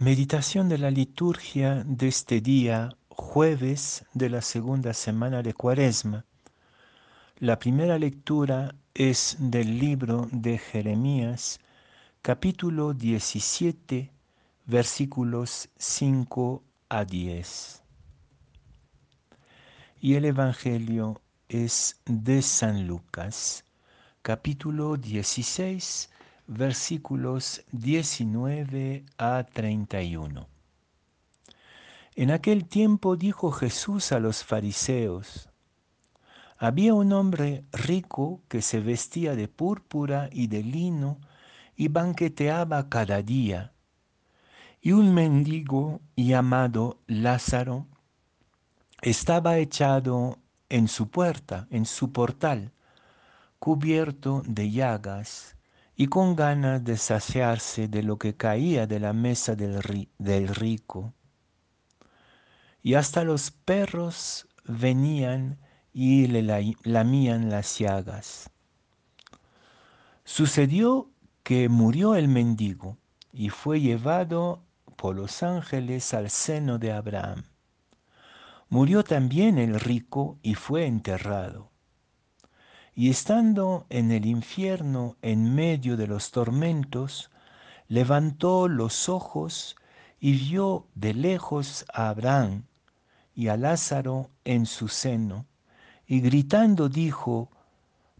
Meditación de la liturgia de este día, jueves de la segunda semana de Cuaresma. La primera lectura es del libro de Jeremías, capítulo 17, versículos 5 a 10. Y el Evangelio es de San Lucas, capítulo 16, versículos 19 a 31. En aquel tiempo dijo Jesús a los fariseos, había un hombre rico que se vestía de púrpura y de lino y banqueteaba cada día, y un mendigo llamado Lázaro estaba echado en su puerta, en su portal, cubierto de llagas y con ganas de saciarse de lo que caía de la mesa del, rico. Y hasta los perros venían y le lamían las llagas. Sucedió que murió el mendigo y fue llevado por los ángeles al seno de Abraham. Murió también el rico y fue enterrado y estando en el infierno en medio de los tormentos, levantó los ojos y vio de lejos a Abraham y a Lázaro en su seno, y gritando dijo,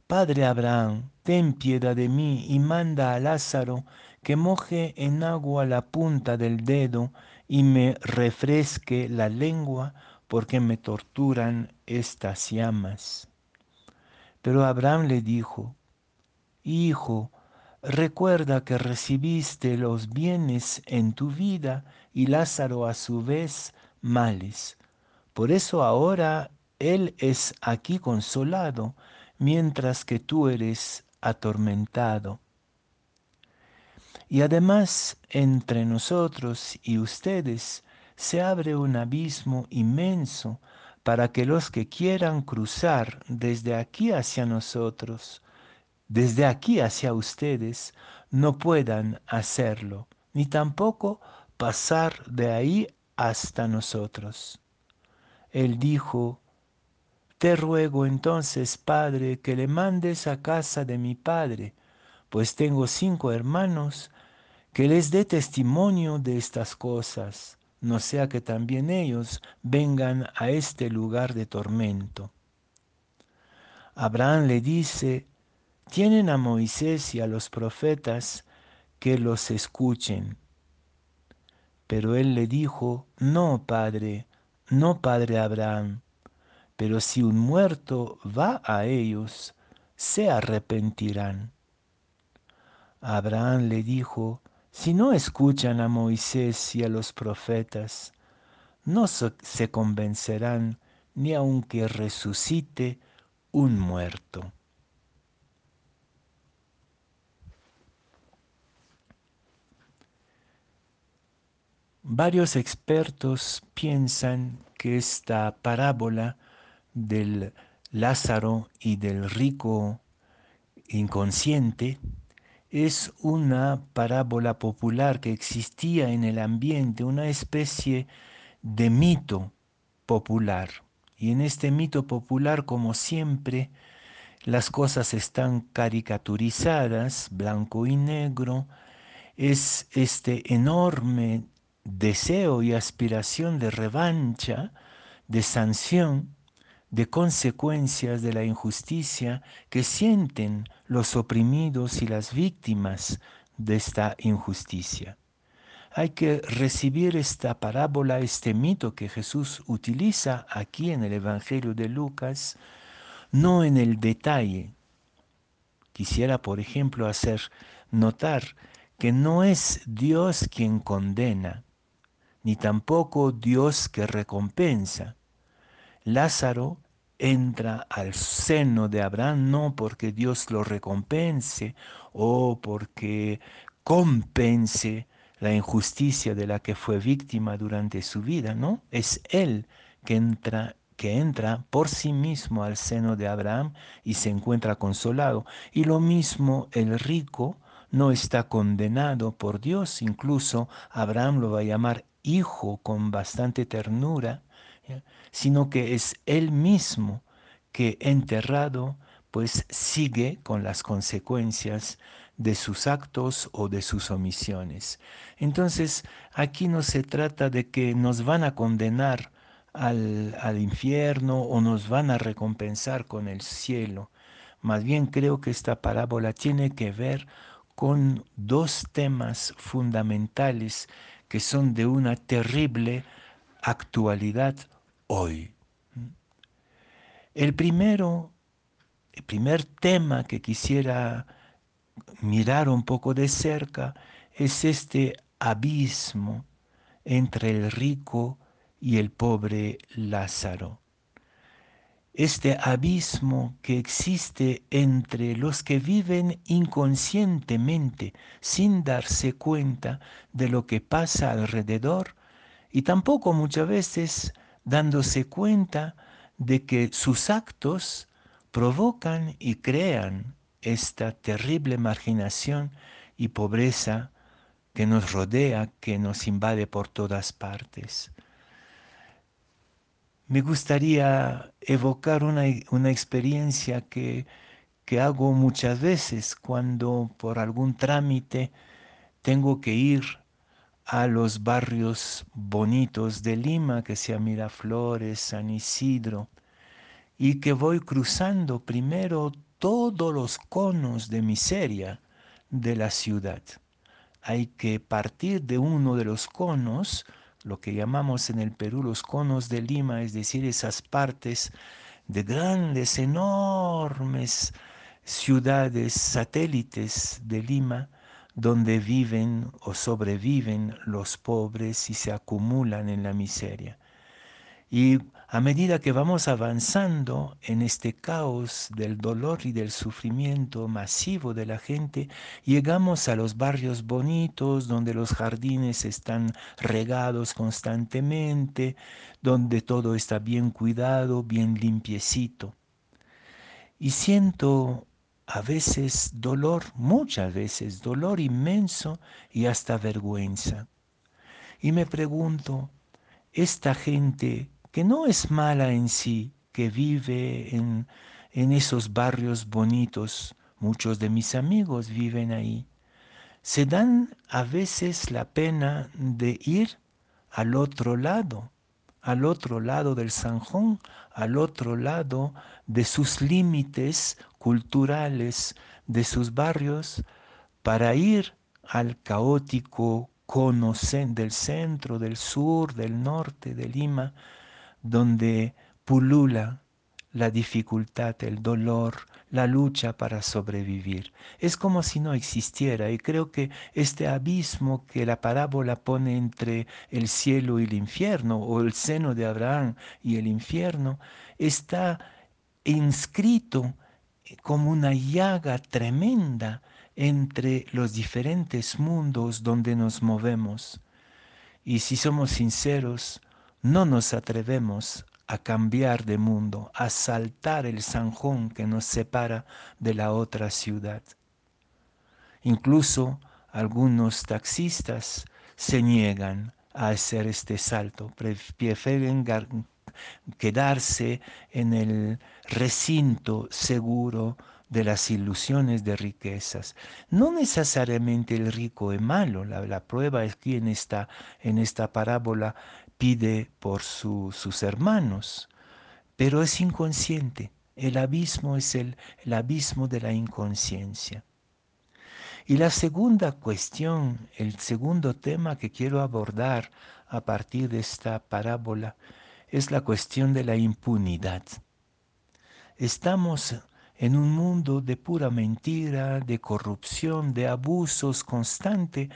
Padre Abraham, ten piedad de mí y manda a Lázaro que moje en agua la punta del dedo y me refresque la lengua porque me torturan estas llamas. Pero Abraham le dijo, Hijo, recuerda que recibiste los bienes en tu vida y Lázaro a su vez males. Por eso ahora él es aquí consolado, mientras que tú eres atormentado. Y además entre nosotros y ustedes se abre un abismo inmenso para que los que quieran cruzar desde aquí hacia nosotros, desde aquí hacia ustedes, no puedan hacerlo, ni tampoco pasar de ahí hasta nosotros. Él dijo, Te ruego entonces, Padre, que le mandes a casa de mi Padre, pues tengo cinco hermanos, que les dé testimonio de estas cosas no sea que también ellos vengan a este lugar de tormento. Abraham le dice, tienen a Moisés y a los profetas que los escuchen. Pero él le dijo, no, padre, no, padre Abraham, pero si un muerto va a ellos, se arrepentirán. Abraham le dijo, si no escuchan a Moisés y a los profetas, no se convencerán ni aunque resucite un muerto. Varios expertos piensan que esta parábola del Lázaro y del rico inconsciente es una parábola popular que existía en el ambiente, una especie de mito popular. Y en este mito popular, como siempre, las cosas están caricaturizadas, blanco y negro, es este enorme deseo y aspiración de revancha, de sanción, de consecuencias de la injusticia que sienten los oprimidos y las víctimas de esta injusticia. Hay que recibir esta parábola, este mito que Jesús utiliza aquí en el Evangelio de Lucas, no en el detalle. Quisiera, por ejemplo, hacer notar que no es Dios quien condena, ni tampoco Dios que recompensa. Lázaro entra al seno de Abraham no porque Dios lo recompense o porque compense la injusticia de la que fue víctima durante su vida, no, es él que entra que entra por sí mismo al seno de Abraham y se encuentra consolado. Y lo mismo el rico no está condenado por Dios, incluso Abraham lo va a llamar hijo con bastante ternura, sino que es él mismo que enterrado pues sigue con las consecuencias de sus actos o de sus omisiones. Entonces, aquí no se trata de que nos van a condenar al, al, infierno o nos van a recompensar con el cielo. Más bien creo que esta parábola tiene que ver con dos temas fundamentales que son de una terrible actualidad hoy. El primero, el primer tema que quisiera mirar un poco de cerca es este abismo entre el rico y el pobre Lázaro. Este abismo que existe entre los que viven inconscientemente sin darse cuenta de lo que pasa alrededor y tampoco muchas veces dándose cuenta de que sus actos provocan y crean esta terrible marginación y pobreza que nos rodea, que nos invade por todas partes. Me gustaría evocar una, una experiencia que, que hago muchas veces cuando por algún trámite tengo que ir a los barrios bonitos de Lima, que sea Miraflores, San Isidro, y que voy cruzando primero todos los conos de miseria de la ciudad. Hay que partir de uno de los conos, lo que llamamos en el Perú los conos de Lima, es decir, esas partes de grandes, enormes ciudades satélites de Lima, donde viven o sobreviven los pobres y se acumulan en la miseria. Y a medida que vamos avanzando en este caos del dolor y del sufrimiento masivo de la gente, llegamos a los barrios bonitos donde los jardines están regados constantemente, donde todo está bien cuidado, bien limpiecito. Y siento a veces dolor, muchas veces dolor inmenso y hasta vergüenza. Y me pregunto, esta gente que no es mala en sí, que vive en, en esos barrios bonitos, muchos de mis amigos viven ahí, se dan a veces la pena de ir al otro lado, al otro lado del Sanjón, al otro lado de sus límites culturales, de sus barrios, para ir al caótico cono del centro, del sur, del norte de Lima, donde pulula la dificultad, el dolor, la lucha para sobrevivir. Es como si no existiera y creo que este abismo que la parábola pone entre el cielo y el infierno o el seno de Abraham y el infierno está inscrito como una llaga tremenda entre los diferentes mundos donde nos movemos. Y si somos sinceros, no nos atrevemos a cambiar de mundo, a saltar el zanjón que nos separa de la otra ciudad. Incluso algunos taxistas se niegan a hacer este salto, prefieren quedarse en el recinto seguro de las ilusiones de riquezas. No necesariamente el rico es malo, la, prueba es que en en esta parábola pide por sus hermanos, pero es inconsciente. El abismo es el, el abismo de la inconsciencia. Y la segunda cuestión, el segundo tema que quiero abordar a partir de esta parábola es la cuestión de la impunidad. Estamos en un mundo de pura mentira, de corrupción, de abusos constante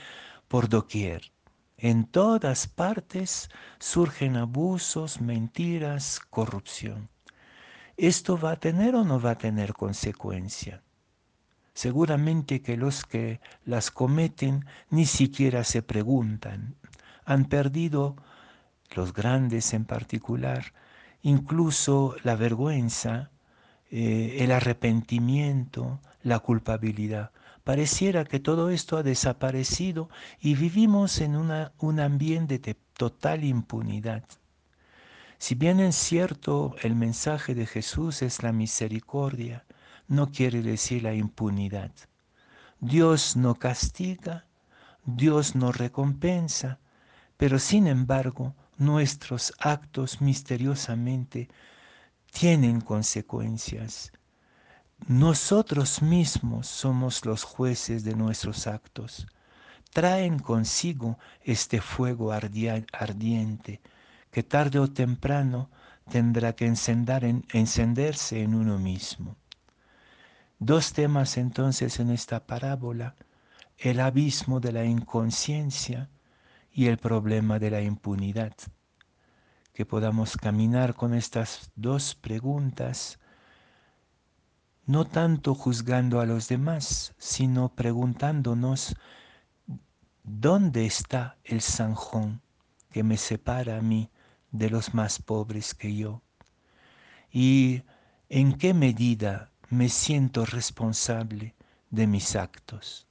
por doquier. En todas partes surgen abusos, mentiras, corrupción. ¿Esto va a tener o no va a tener consecuencia? Seguramente que los que las cometen ni siquiera se preguntan. Han perdido, los grandes en particular, incluso la vergüenza, eh, el arrepentimiento, la culpabilidad, Pareciera que todo esto ha desaparecido y vivimos en un ambiente de total impunidad. Si bien es cierto el mensaje de Jesús es la misericordia, no quiere decir la impunidad. Dios no castiga, Dios no recompensa, pero sin embargo nuestros actos misteriosamente tienen consecuencias. Nosotros mismos somos los jueces de nuestros actos. Traen consigo este fuego ardiente que tarde o temprano tendrá que encenderse en uno mismo. Dos temas entonces en esta parábola, el abismo de la inconsciencia y el problema de la impunidad. Que podamos caminar con estas dos preguntas, no tanto juzgando a los demás, sino preguntándonos dónde está el zanjón que me separa a mí de los más pobres que yo y en qué medida me siento responsable de mis actos.